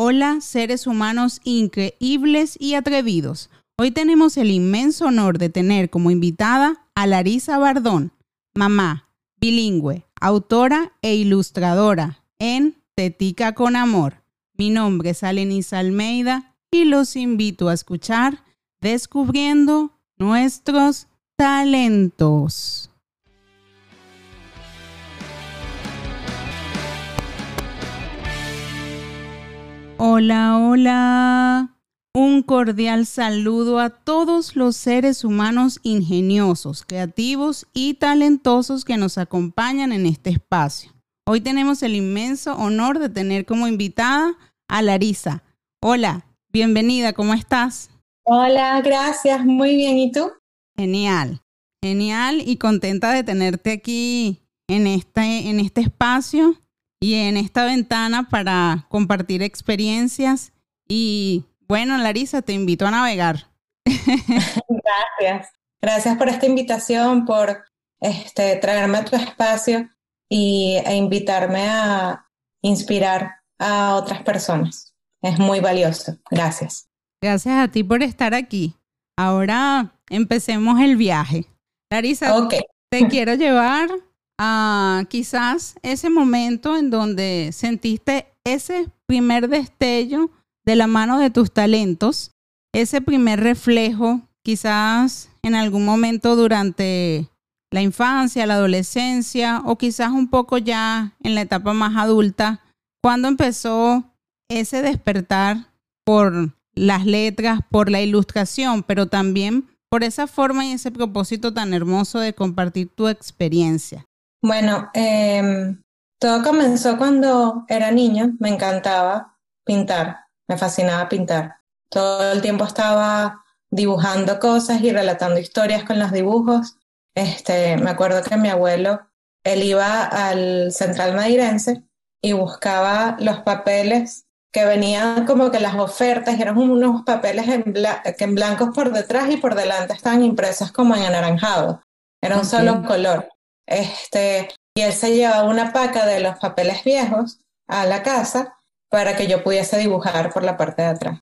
Hola, seres humanos increíbles y atrevidos. Hoy tenemos el inmenso honor de tener como invitada a Larisa Bardón, mamá, bilingüe, autora e ilustradora en Tetica con Amor. Mi nombre es Alenis Almeida y los invito a escuchar Descubriendo nuestros talentos. Hola, hola. Un cordial saludo a todos los seres humanos ingeniosos, creativos y talentosos que nos acompañan en este espacio. Hoy tenemos el inmenso honor de tener como invitada a Larisa. Hola, bienvenida, ¿cómo estás? Hola, gracias, muy bien, ¿y tú? Genial, genial y contenta de tenerte aquí en este, en este espacio y en esta ventana para compartir experiencias. Y bueno, Larisa, te invito a navegar. Gracias. Gracias por esta invitación, por este, traerme a tu espacio y, e invitarme a inspirar a otras personas. Es muy valioso. Gracias. Gracias a ti por estar aquí. Ahora empecemos el viaje. Larisa, te quiero llevar a quizás ese momento en donde sentiste ese primer destello de la mano de tus talentos, ese primer reflejo, quizás en algún momento durante la infancia, la adolescencia o quizás un poco ya en la etapa más adulta, cuando empezó ese despertar por las letras, por la ilustración, pero también por esa forma y ese propósito tan hermoso de compartir tu experiencia. Bueno, em, todo comenzó cuando era niño, me encantaba pintar, me fascinaba pintar. Todo el tiempo estaba dibujando cosas y relatando historias con los dibujos. Este, me acuerdo que mi abuelo, él iba al Central Madirense y buscaba los papeles que venían como que las ofertas, eran unos papeles en, que en blancos por detrás y por delante estaban impresos como en anaranjado. Era un solo color. Este, y él se llevaba una paca de los papeles viejos a la casa para que yo pudiese dibujar por la parte de atrás.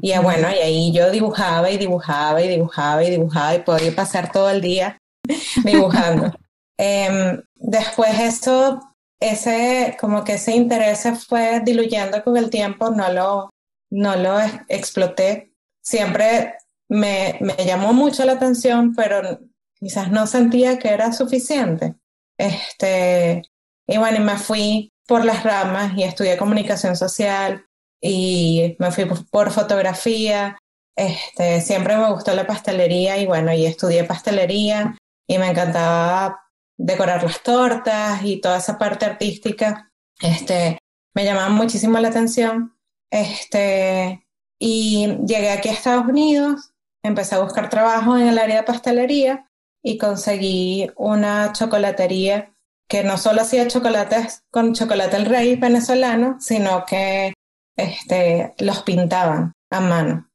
Y bueno, y ahí yo dibujaba y dibujaba y dibujaba y dibujaba y podía pasar todo el día dibujando. Em, después eso, ese, como que ese interés se fue diluyendo con el tiempo, no lo, no lo exploté. Siempre me, me llamó mucho la atención, pero quizás no sentía que era suficiente. Este, y bueno, me fui por las ramas y estudié comunicación social y me fui por fotografía. Este, siempre me gustó la pastelería y bueno, y estudié pastelería y me encantaba decorar las tortas y toda esa parte artística. Este, me llamaba muchísimo la atención. Este, y llegué aquí a Estados Unidos, empecé a buscar trabajo en el área de pastelería y conseguí una chocolatería que no solo hacía chocolates con chocolate el rey venezolano, sino que este, los pintaban a mano.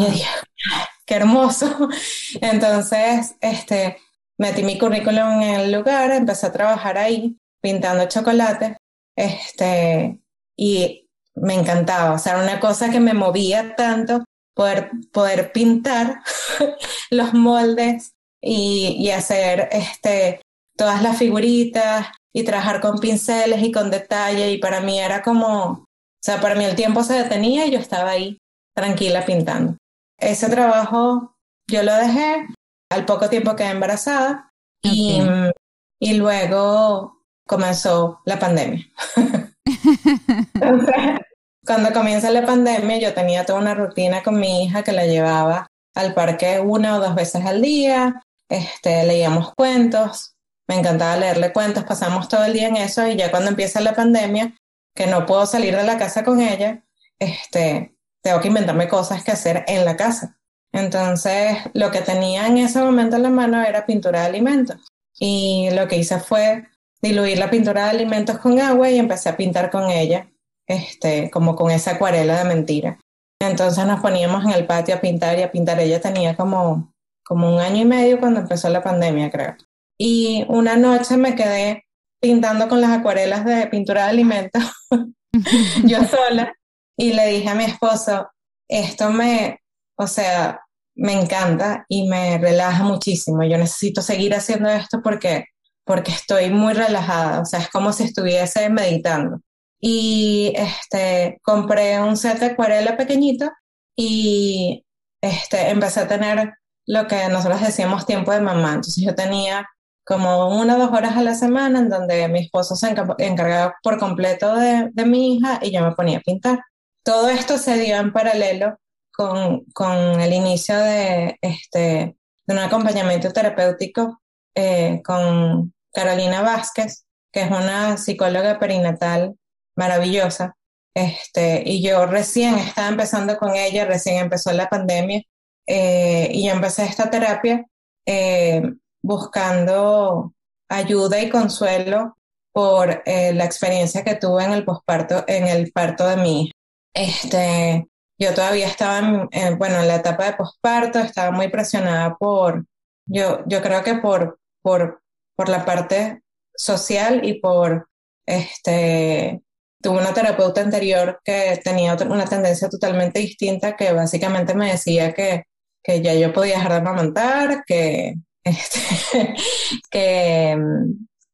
Y dije, qué hermoso. Entonces, este, metí mi currículum en el lugar, empecé a trabajar ahí, pintando chocolate, este, y me encantaba. O sea, era una cosa que me movía tanto poder, poder pintar los moldes y, hacer este, todas las figuritas y trabajar con pinceles y con detalle y para mí era como, o sea, para mí el tiempo se detenía y yo estaba ahí tranquila pintando. Ese trabajo yo lo dejé, al poco tiempo quedé embarazada y, y luego comenzó la pandemia. cuando comienza la pandemia yo tenía toda una rutina con mi hija que la llevaba al parque una o dos veces al día, este, leíamos cuentos, me encantaba leerle cuentos, pasamos todo el día en eso y ya cuando empieza la pandemia, que no puedo salir de la casa con ella, este, tengo que inventarme cosas que hacer en la casa. Entonces, lo que tenía en ese momento en la mano era pintura de alimentos. Y lo que hice fue diluir la pintura de alimentos con agua y empecé a pintar con ella, este, como con esa acuarela de mentira. Entonces nos poníamos en el patio a pintar y a pintar. Ella tenía como como un año y medio cuando empezó la pandemia, creo. Y una noche me quedé pintando con las acuarelas de pintura de alimentos, yo sola, y le dije a mi esposo, esto me, o sea, me encanta y me relaja muchísimo. Yo necesito seguir haciendo esto porque, porque estoy muy relajada, o sea, es como si estuviese meditando. Y este, compré un set de acuarela pequeñito y este, empecé a tener lo que nosotros decíamos tiempo de mamá. Entonces yo tenía como una o dos horas a la semana en donde mi esposo se encargaba por completo de, mi hija y yo me ponía a pintar. Todo esto se dio en paralelo con, con el inicio de, este, de un acompañamiento terapéutico eh, con Carolina Vázquez, que es una psicóloga perinatal maravillosa. Este, y yo recién estaba empezando con ella, recién empezó la pandemia, eh, y empecé esta terapia eh, buscando ayuda y consuelo por la experiencia que tuve en el posparto, en el parto de mi hija. Este, yo todavía estaba en, bueno, en la etapa de posparto, estaba muy presionada por, yo, yo creo que por, por, por la parte social y por, este, tuve una terapeuta anterior que tenía una tendencia totalmente distinta que básicamente me decía que, que ya yo podía dejar de amamantar, que, este, que,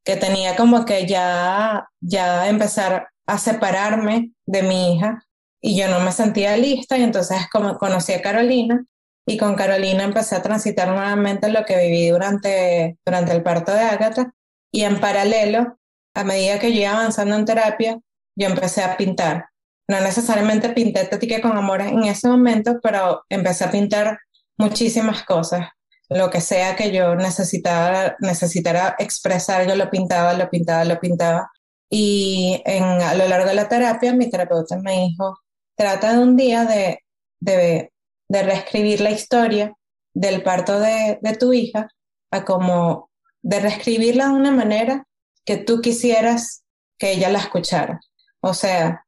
que tenía como que ya, ya empezar a separarme de mi hija y yo no me sentía lista y entonces como conocí a Carolina y con Carolina empecé a transitar nuevamente lo que viví durante, durante el parto de Agatha y en paralelo, a medida que yo iba avanzando en terapia, yo empecé a pintar. No necesariamente pinté Tática con Amor en ese momento, pero empecé a pintar muchísimas cosas. Lo que sea que yo necesitara, necesitara expresar, yo lo pintaba, lo pintaba, lo pintaba. Y en, a lo largo de la terapia, mi terapeuta me dijo, trata de un día de, de, de reescribir la historia del parto de, de, tu hija a como de reescribirla de una manera que tú quisieras que ella la escuchara. O sea,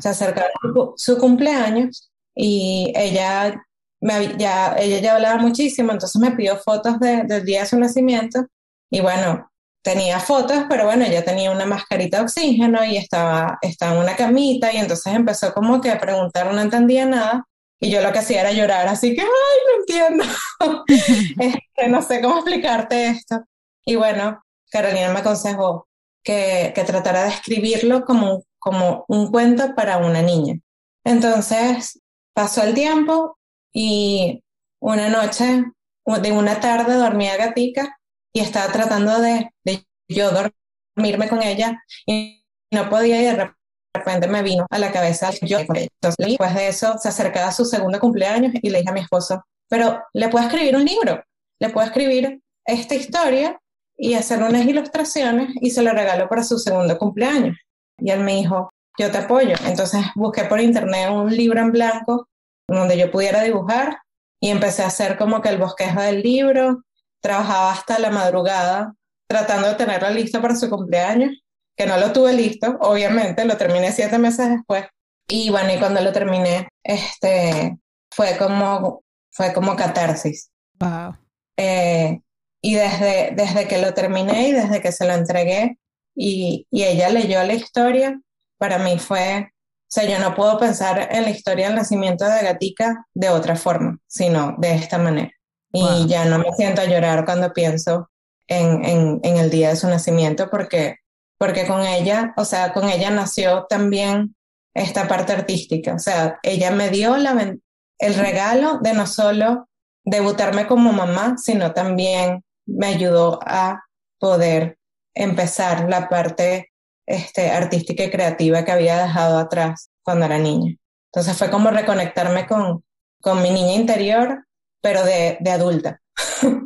se acercaba su, cumpleaños y ella, me, ya, ella ya hablaba muchísimo, entonces me pidió fotos de, del día de su nacimiento y bueno, tenía fotos, pero bueno, ella tenía una mascarita de oxígeno y estaba, estaba en una camita y entonces empezó como que a preguntar, no entendía nada y yo lo que hacía era llorar, así que, ay, no entiendo, este, no sé cómo explicarte esto. Y bueno, Carolina me aconsejó que, que tratara de escribirlo como, como un cuento para una niña. Entonces pasó el tiempo y una noche, de una tarde dormía gatica y estaba tratando de, de yo dormirme con ella y no podía y de repente me vino a la cabeza yo Entonces, después de eso se acercaba a su segundo cumpleaños y le dije a mi esposo, pero le puedo escribir un libro, le puedo escribir esta historia y hacer unas ilustraciones y se lo regalo para su segundo cumpleaños. Y él me dijo, yo te apoyo. Entonces busqué por internet un libro en blanco donde yo pudiera dibujar y empecé a hacer como que el bosquejo del libro, trabajaba hasta la madrugada tratando de tenerlo listo para su cumpleaños, que no lo tuve listo, obviamente, lo terminé siete meses después. Y bueno, y cuando lo terminé, este, fue como, fue como catarsis. Wow. Eh, y desde, desde que lo terminé y desde que se lo entregué y, y ella leyó la historia, para mí fue, sea, yo no puedo pensar en la historia del nacimiento de Gatica de otra forma, sino de esta manera. Y ya no me siento a llorar cuando pienso en, en, en, el día de su nacimiento porque, porque con ella, o sea, con ella nació también esta parte artística, o sea, ella me dio la, el regalo de no solo debutarme como mamá, sino también me ayudó a poder empezar la parte este, artística y creativa que había dejado atrás cuando era niña. Entonces fue como reconectarme con, con mi niña interior pero de, de adulta.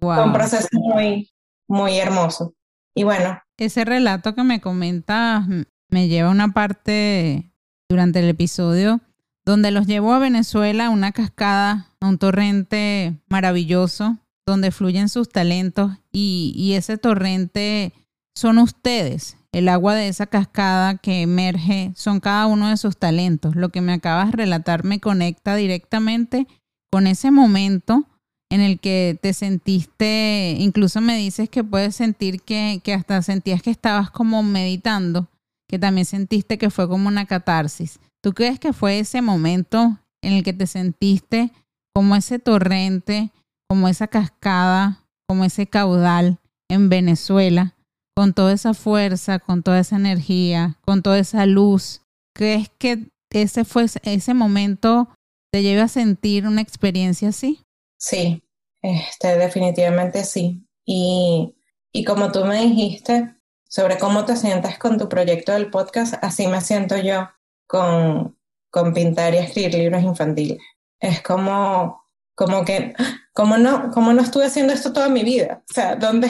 Fue un proceso muy, muy hermoso. Y bueno. Ese relato que me comentas me lleva a una parte durante el episodio donde los llevo a Venezuela, a una cascada, a un torrente maravilloso, donde fluyen sus talentos y, y ese torrente son ustedes. El agua de esa cascada que emerge son cada uno de sus talentos. Lo que me acabas de relatar me conecta directamente con ese momento en el que te sentiste, incluso me dices que puedes sentir que, hasta sentías que estabas como meditando, que también sentiste que fue como una catarsis. ¿Tú crees que fue ese momento en el que te sentiste como ese torrente, como esa cascada, como ese caudal en Venezuela, con toda esa fuerza, con toda esa energía, con toda esa luz? ¿Crees que ese fue ese momento te lleva a sentir una experiencia así? Sí, este, definitivamente sí. Y, y como tú me dijiste sobre cómo te sientes con tu proyecto del podcast, así me siento yo con, con pintar y escribir libros infantiles. Es como, como que, como no, como no estuve haciendo esto toda mi vida. O sea, ¿dónde,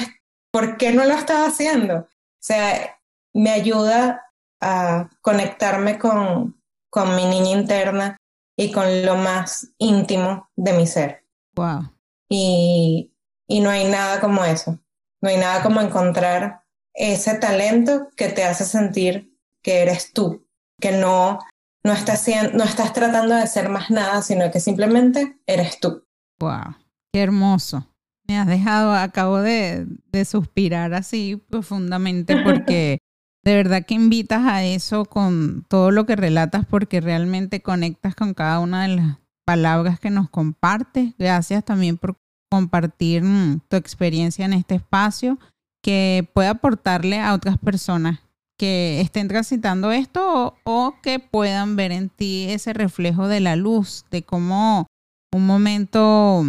¿por qué no lo estaba haciendo? O sea, me ayuda a conectarme con, con mi niña interna y con lo más íntimo de mi ser. Wow. Y, y no hay nada como eso. No hay nada como encontrar ese talento que te hace sentir que eres tú, que no, no, estás, no estás tratando de ser más nada, sino que simplemente eres tú. ¡Wow! ¡Qué hermoso! Me has dejado, acabo de, de suspirar así profundamente porque de verdad que invitas a eso con todo lo que relatas porque realmente conectas con cada una de las palabras que nos compartes. Gracias también por compartir mm, tu experiencia en este espacio que pueda aportarle a otras personas que estén transitando esto o, que puedan ver en ti ese reflejo de la luz, de cómo un momento,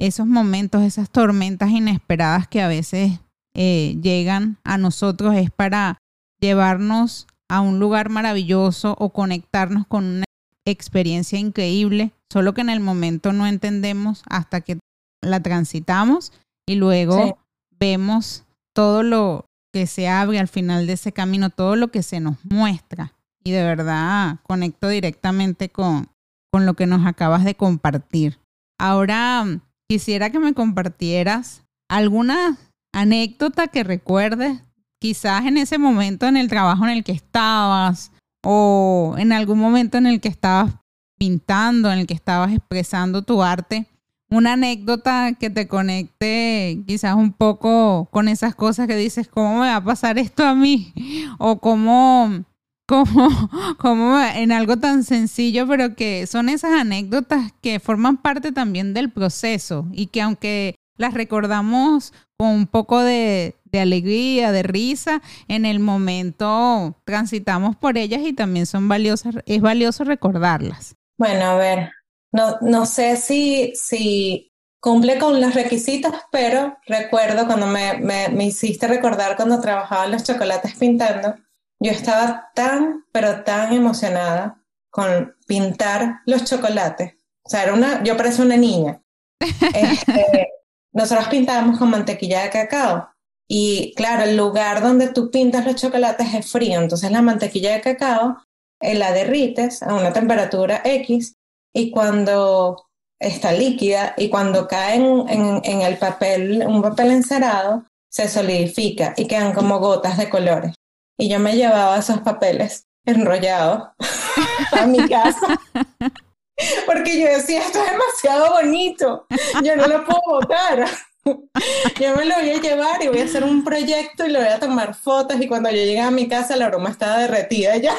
esos momentos, esas tormentas inesperadas que a veces eh, llegan a nosotros es para llevarnos a un lugar maravilloso o conectarnos con una experiencia increíble, solo que en el momento no entendemos hasta que la transitamos y luego vemos todo lo que se abre al final de ese camino, todo lo que se nos muestra. Y de verdad conecto directamente con, con lo que nos acabas de compartir. Ahora quisiera que me compartieras alguna anécdota que recuerdes quizás en ese momento en el trabajo en el que estabas o en algún momento en el que estabas pintando, en el que estabas expresando tu arte, una anécdota que te conecte quizás un poco con esas cosas que dices, ¿cómo me va a pasar esto a mí? O cómo, cómo, cómo en algo tan sencillo, pero que son esas anécdotas que forman parte también del proceso y que aunque las recordamos con un poco de, alegría, de risa, en el momento transitamos por ellas y también son valiosas, es valioso recordarlas. Bueno, a ver, no, no sé si, si cumple con los requisitos, pero recuerdo cuando me, me, me hiciste recordar cuando trabajaba en los chocolates pintando, yo estaba tan, pero tan emocionada con pintar los chocolates. O sea, era una, yo parecía una niña. Este, nosotros pintábamos con mantequilla de cacao. Y claro, el lugar donde tú pintas los chocolates es frío, entonces la mantequilla de cacao eh, la derrites a una temperatura X y cuando está líquida y cuando cae en, en, el papel, un papel encerado, se solidifica y quedan como gotas de colores. Y yo me llevaba esos papeles enrollados a mi casa porque yo decía, esto es demasiado bonito, yo no lo puedo botar. Yo me lo voy a llevar y voy a hacer un proyecto y le voy a tomar fotos y cuando yo llegué a mi casa la broma estaba derretida ya.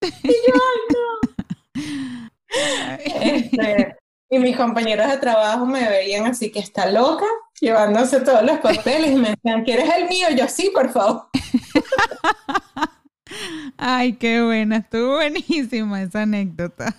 Y yo, no. Este, y mis compañeros de trabajo me veían así que está loca, llevándose todos los papeles y me decían, ¿quieres el mío? Yo sí, por favor. Ay, qué buena, estuvo buenísima esa anécdota.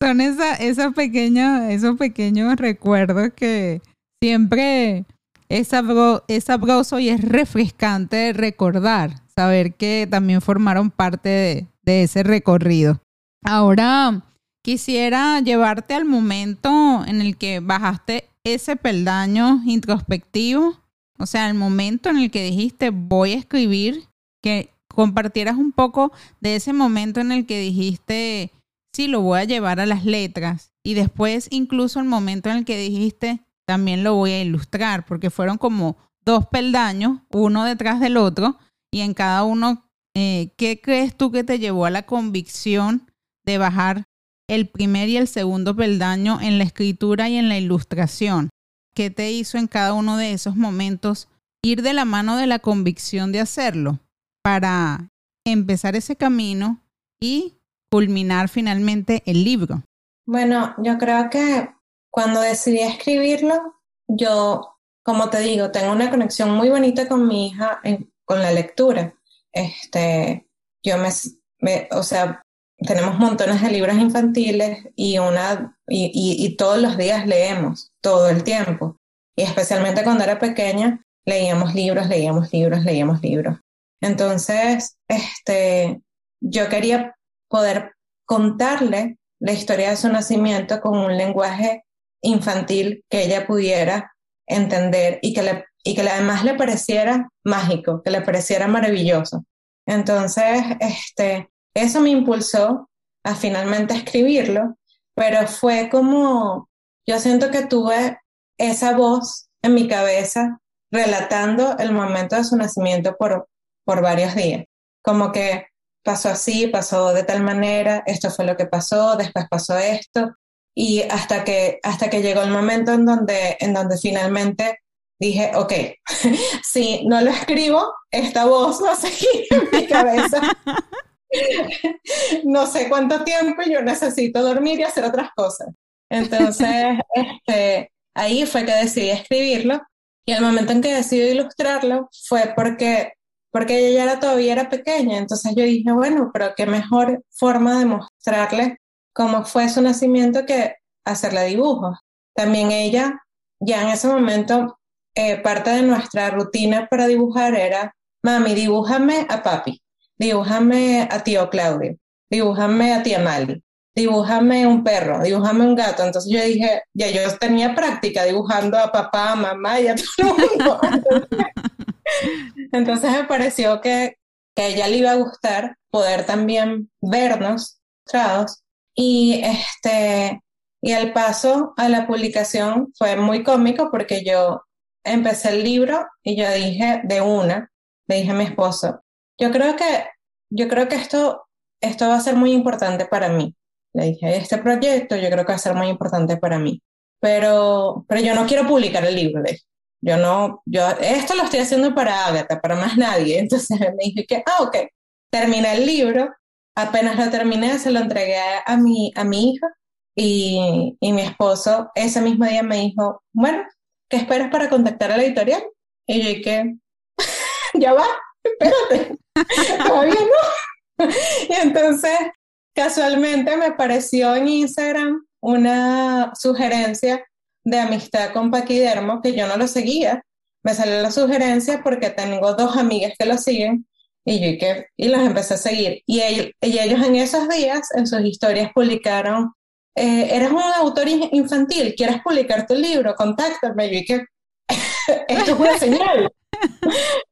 Son esa, esos, pequeños, esos pequeños recuerdos que siempre es, sabroso y es refrescante recordar, saber que también formaron parte de ese recorrido. Ahora quisiera llevarte al momento en el que bajaste ese peldaño introspectivo, o sea, el momento en el que dijiste voy a escribir, que compartieras un poco de ese momento en el que dijiste, sí, lo voy a llevar a las letras. Y después incluso el momento en el que dijiste, también lo voy a ilustrar, porque fueron como dos peldaños, uno detrás del otro, y en cada uno, eh, ¿qué crees tú que te llevó a la convicción de bajar el primer y el segundo peldaño en la escritura y en la ilustración? ¿Qué te hizo en cada uno de esos momentos ir de la mano de la convicción de hacerlo? para empezar ese camino y culminar finalmente el libro? Bueno, yo creo que cuando decidí escribirlo, yo, como te digo, tengo una conexión muy bonita con mi hija con la lectura. Este, yo me, o sea, tenemos montones de libros infantiles y una, y todos los días leemos, todo el tiempo. Y especialmente cuando era pequeña, leíamos libros, leíamos libros, leíamos libros. Entonces, este, yo quería poder contarle la historia de su nacimiento con un lenguaje infantil que ella pudiera entender y que, le, y que además le pareciera mágico, que le pareciera maravilloso. Entonces, este, eso me impulsó a finalmente escribirlo, pero fue como, yo siento que tuve esa voz en mi cabeza relatando el momento de su nacimiento por, por varios días. Como que pasó así, pasó de tal manera, esto fue lo que pasó, después pasó esto, y hasta que, hasta que llegó el momento en donde, en donde finalmente dije, ok, si no lo escribo, esta voz va a seguir en mi cabeza. no sé cuánto tiempo yo necesito dormir y hacer otras cosas. Entonces, este, ahí fue que decidí escribirlo y el momento en que decidí ilustrarlo fue porque, porque ella ya era, todavía era pequeña. Entonces yo dije, bueno, pero qué mejor forma de mostrarle cómo fue su nacimiento que hacerle dibujos. También ella, ya en ese momento, eh, parte de nuestra rutina para dibujar era, mami, dibújame a papi, dibújame a tío Claudio, dibújame a tía Mali dibújame un perro, dibújame un gato. Entonces yo dije, ya yo tenía práctica dibujando a papá, a mamá y a todo el mundo. Entonces, me pareció que, que, a ella le iba a gustar poder también vernos trados. Y este, y al paso a la publicación fue muy cómico porque yo empecé el libro y yo dije de una, le dije a mi esposo, yo creo que, yo creo que esto, esto va a ser muy importante para mí. Le dije, este proyecto yo creo que va a ser muy importante para mí, pero, pero yo no quiero publicar el libro. de Yo no, yo, esto lo estoy haciendo para Agatha, para más nadie. Entonces me dije que, ah, ok, terminé el libro, apenas lo terminé, se lo entregué a mi, a mi hija y, y mi esposo ese mismo día me dijo, bueno, ¿qué esperas para contactar a la editorial? Y yo dije, ya va, espérate, todavía no. y entonces Casualmente me apareció en Instagram una sugerencia de amistad con Paquidermo que yo no lo seguía. Me salió la sugerencia porque tengo dos amigas que lo siguen y yo que, y los empecé a seguir. Y ellos, y ellos en esos días, en sus historias, publicaron, eh, eres un autor infantil, ¿quieres publicar tu libro? Contáctame. Y que, esto es una señal.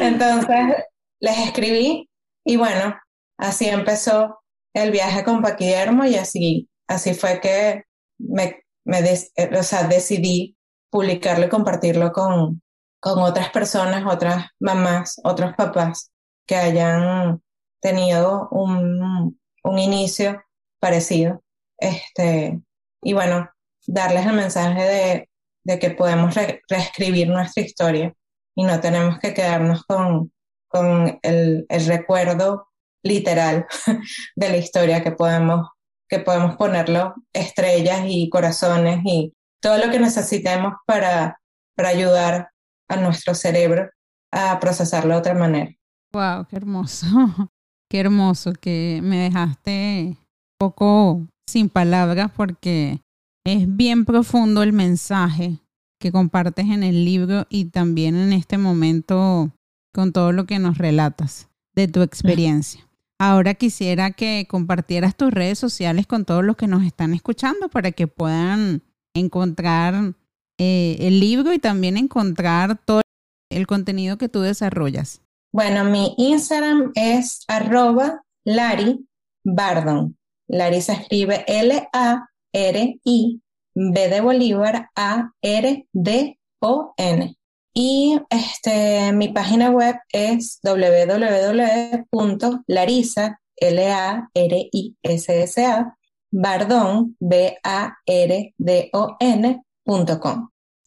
Entonces les escribí y bueno, así empezó el viaje con Paquidermo y así, así fue que me, me eh, o sea, decidí publicarlo y compartirlo con, con otras personas, otras mamás, otros papás que hayan tenido un, un inicio parecido. Este, y bueno, darles el mensaje de, de que podemos reescribir nuestra historia y no tenemos que quedarnos con, con el, el recuerdo literal de la historia que podemos, que podemos ponerlo estrellas y corazones y todo lo que necesitemos para, para ayudar a nuestro cerebro a procesarlo de otra manera. Wow, qué hermoso. Qué hermoso que me dejaste un poco sin palabras porque es bien profundo el mensaje que compartes en el libro y también en este momento con todo lo que nos relatas de tu experiencia. Ahora quisiera que compartieras tus redes sociales con todos los que nos están escuchando para que puedan encontrar eh, el libro y también encontrar todo el contenido que tú desarrollas. Bueno, mi Instagram es arroba Lari Bardon. Lari se escribe L-A-R-I B de Bolívar A-R-D-O-N. Y este, mi página web es www.larisa, L-A-R-I-S-S-A, bardon, B-A-R-D-O-N.com.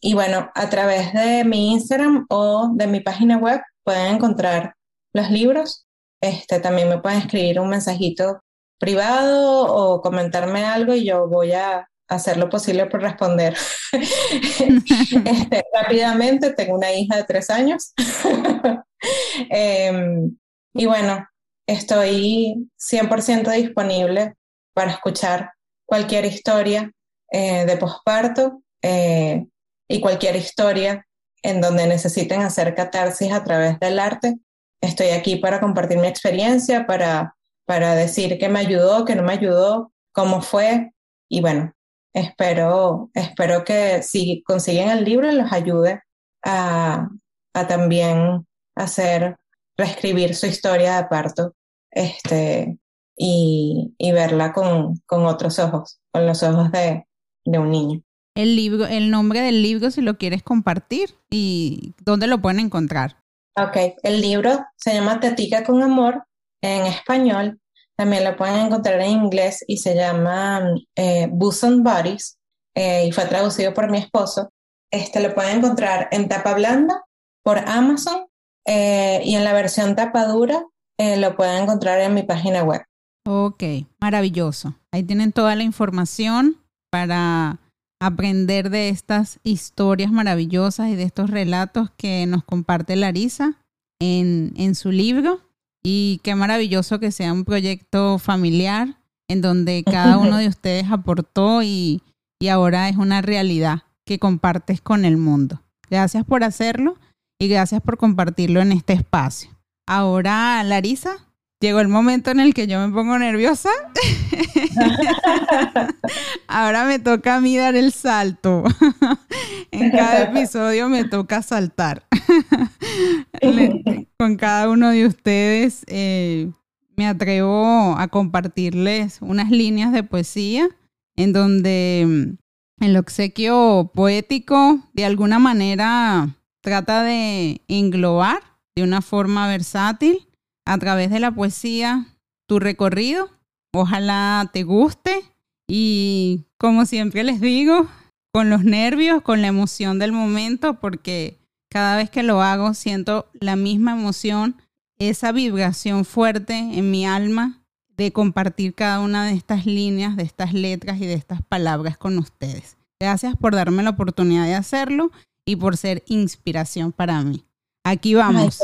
Y bueno, a través de mi Instagram o de mi página web pueden encontrar los libros. Este, también me pueden escribir un mensajito privado o comentarme algo y yo voy a hacer lo posible por responder. Este, rápidamente, tengo una hija de tres años. Em, y bueno, estoy 100% disponible para escuchar cualquier historia eh, de posparto eh, y cualquier historia en donde necesiten hacer catarsis a través del arte. Estoy aquí para compartir mi experiencia, para, para decir qué me ayudó, qué no me ayudó, cómo fue. Y bueno, espero, espero que si consiguen el libro los ayude a, a también hacer, reescribir su historia de parto este, y, y verla con, con, otros ojos, con los ojos de, de un niño. El libro, el nombre del libro, si lo quieres compartir y dónde lo pueden encontrar. Ok, el libro se llama Tetica con Amor en español. También lo pueden encontrar en inglés y se llama eh, and Bodies eh, y fue traducido por mi esposo. Este lo pueden encontrar en tapa blanda por Amazon eh, y en la versión tapa dura eh, lo pueden encontrar en mi página web. Ok, maravilloso. Ahí tienen toda la información para aprender de estas historias maravillosas y de estos relatos que nos comparte Larisa en, en su libro. Y qué maravilloso que sea un proyecto familiar en donde cada uno de ustedes aportó y, y ahora es una realidad que compartes con el mundo. Gracias por hacerlo y gracias por compartirlo en este espacio. Ahora, Larisa, llegó el momento en el que yo me pongo nerviosa. Ahora me toca a mí dar el salto. en cada episodio me toca saltar. Con cada uno de ustedes eh, me atrevo a compartirles unas líneas de poesía en donde mm, el obsequio poético de alguna manera trata de englobar de una forma versátil a través de la poesía tu recorrido. Ojalá te guste y como siempre les digo, con los nervios, con la emoción del momento, porque cada vez que lo hago siento la misma emoción, esa vibración fuerte en mi alma de compartir cada una de estas líneas, de estas letras y de estas palabras con ustedes. Gracias por darme la oportunidad de hacerlo y por ser inspiración para mí. Aquí vamos.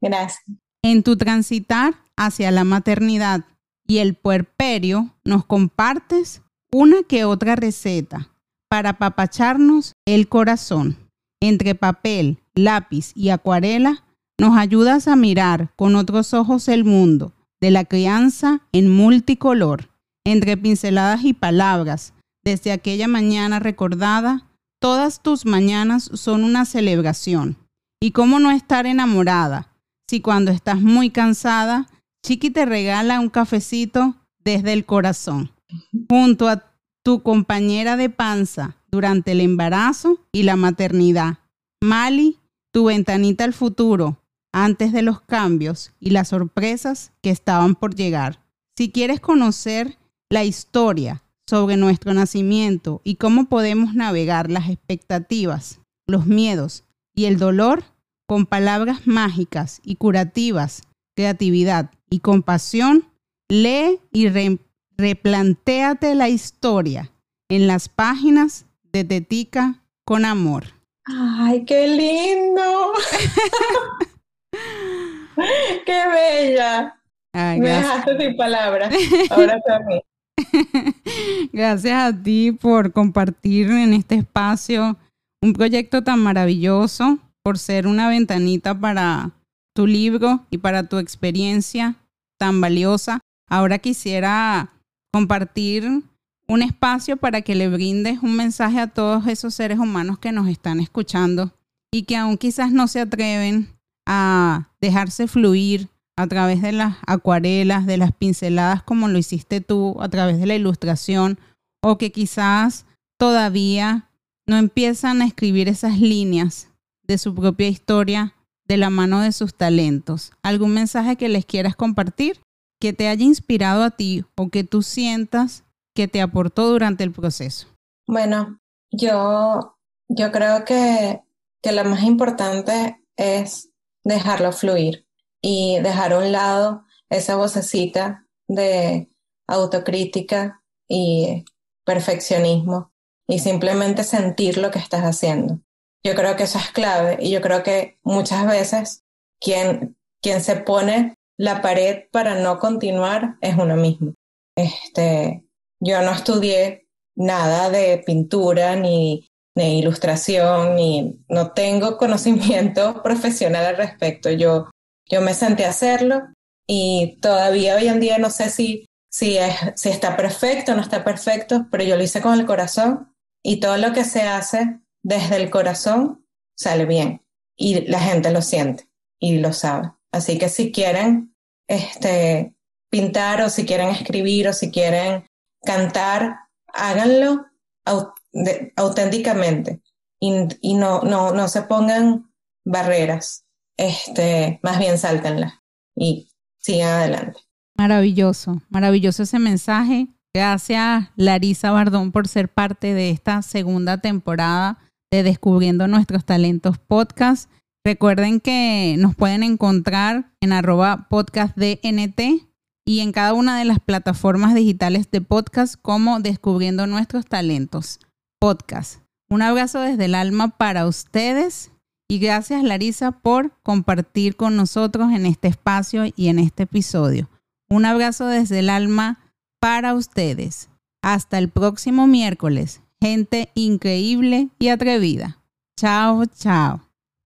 Gracias. En tu transitar hacia la maternidad y el puerperio, nos compartes una que otra receta para apapacharnos el corazón. Entre papel, lápiz y acuarela, nos ayudas a mirar con otros ojos el mundo de la crianza en multicolor. Entre pinceladas y palabras, desde aquella mañana recordada, todas tus mañanas son una celebración. ¿Y cómo no estar enamorada? Si cuando estás muy cansada, Chiqui te regala un cafecito desde el corazón, junto a tu compañera de panza durante el embarazo y la maternidad. Mali, tu ventanita al futuro, antes de los cambios y las sorpresas que estaban por llegar. Si quieres conocer la historia sobre nuestro nacimiento y cómo podemos navegar las expectativas, los miedos y el dolor, con palabras mágicas y curativas, creatividad y compasión, lee y replantéate la historia en las páginas de Tetica con amor. ¡Ay, qué lindo! ¡Qué bella! Me dejaste sin palabras. Ahora también. Gracias a ti por compartir en este espacio un proyecto tan maravilloso por ser una ventanita para tu libro y para tu experiencia tan valiosa. Ahora quisiera compartir un espacio para que le brindes un mensaje a todos esos seres humanos que nos están escuchando y que aún quizás no se atreven a dejarse fluir a través de las acuarelas, de las pinceladas como lo hiciste tú, a través de la ilustración, o que quizás todavía no empiezan a escribir esas líneas de su propia historia de la mano de sus talentos. ¿Algún mensaje que les quieras compartir que te haya inspirado a ti o que tú sientas que te aportó durante el proceso? Bueno, yo, yo creo que, que lo más importante es dejarlo fluir y dejar a un lado esa vocecita de autocrítica y perfeccionismo y simplemente sentir lo que estás haciendo. Yo creo que eso es clave y yo creo que muchas veces quien, quien se pone la pared para no continuar es uno mismo. Este, yo no estudié nada de pintura ni, ni ilustración ni no tengo conocimiento profesional al respecto. Yo, yo me senté a hacerlo y todavía hoy en día no sé si, si, es, si está perfecto o no está perfecto, pero yo lo hice con el corazón y todo lo que se hace desde el corazón sale bien y la gente lo siente y lo sabe. Así que si quieren este, pintar o si quieren escribir o si quieren cantar, háganlo auténticamente y, no, no, no se pongan barreras, este, más bien sáltenlas y sigan adelante. Maravilloso, maravilloso ese mensaje. Gracias Larisa Bardón por ser parte de esta segunda temporada de Descubriendo Nuestros Talentos Podcast. Recuerden que nos pueden encontrar en arroba podcast DNT y en cada una de las plataformas digitales de podcast como Descubriendo Nuestros Talentos Podcast. Un abrazo desde el alma para ustedes y gracias Larisa por compartir con nosotros en este espacio y en este episodio. Un abrazo desde el alma para ustedes. Hasta el próximo miércoles gente increíble y atrevida. Chao, chao.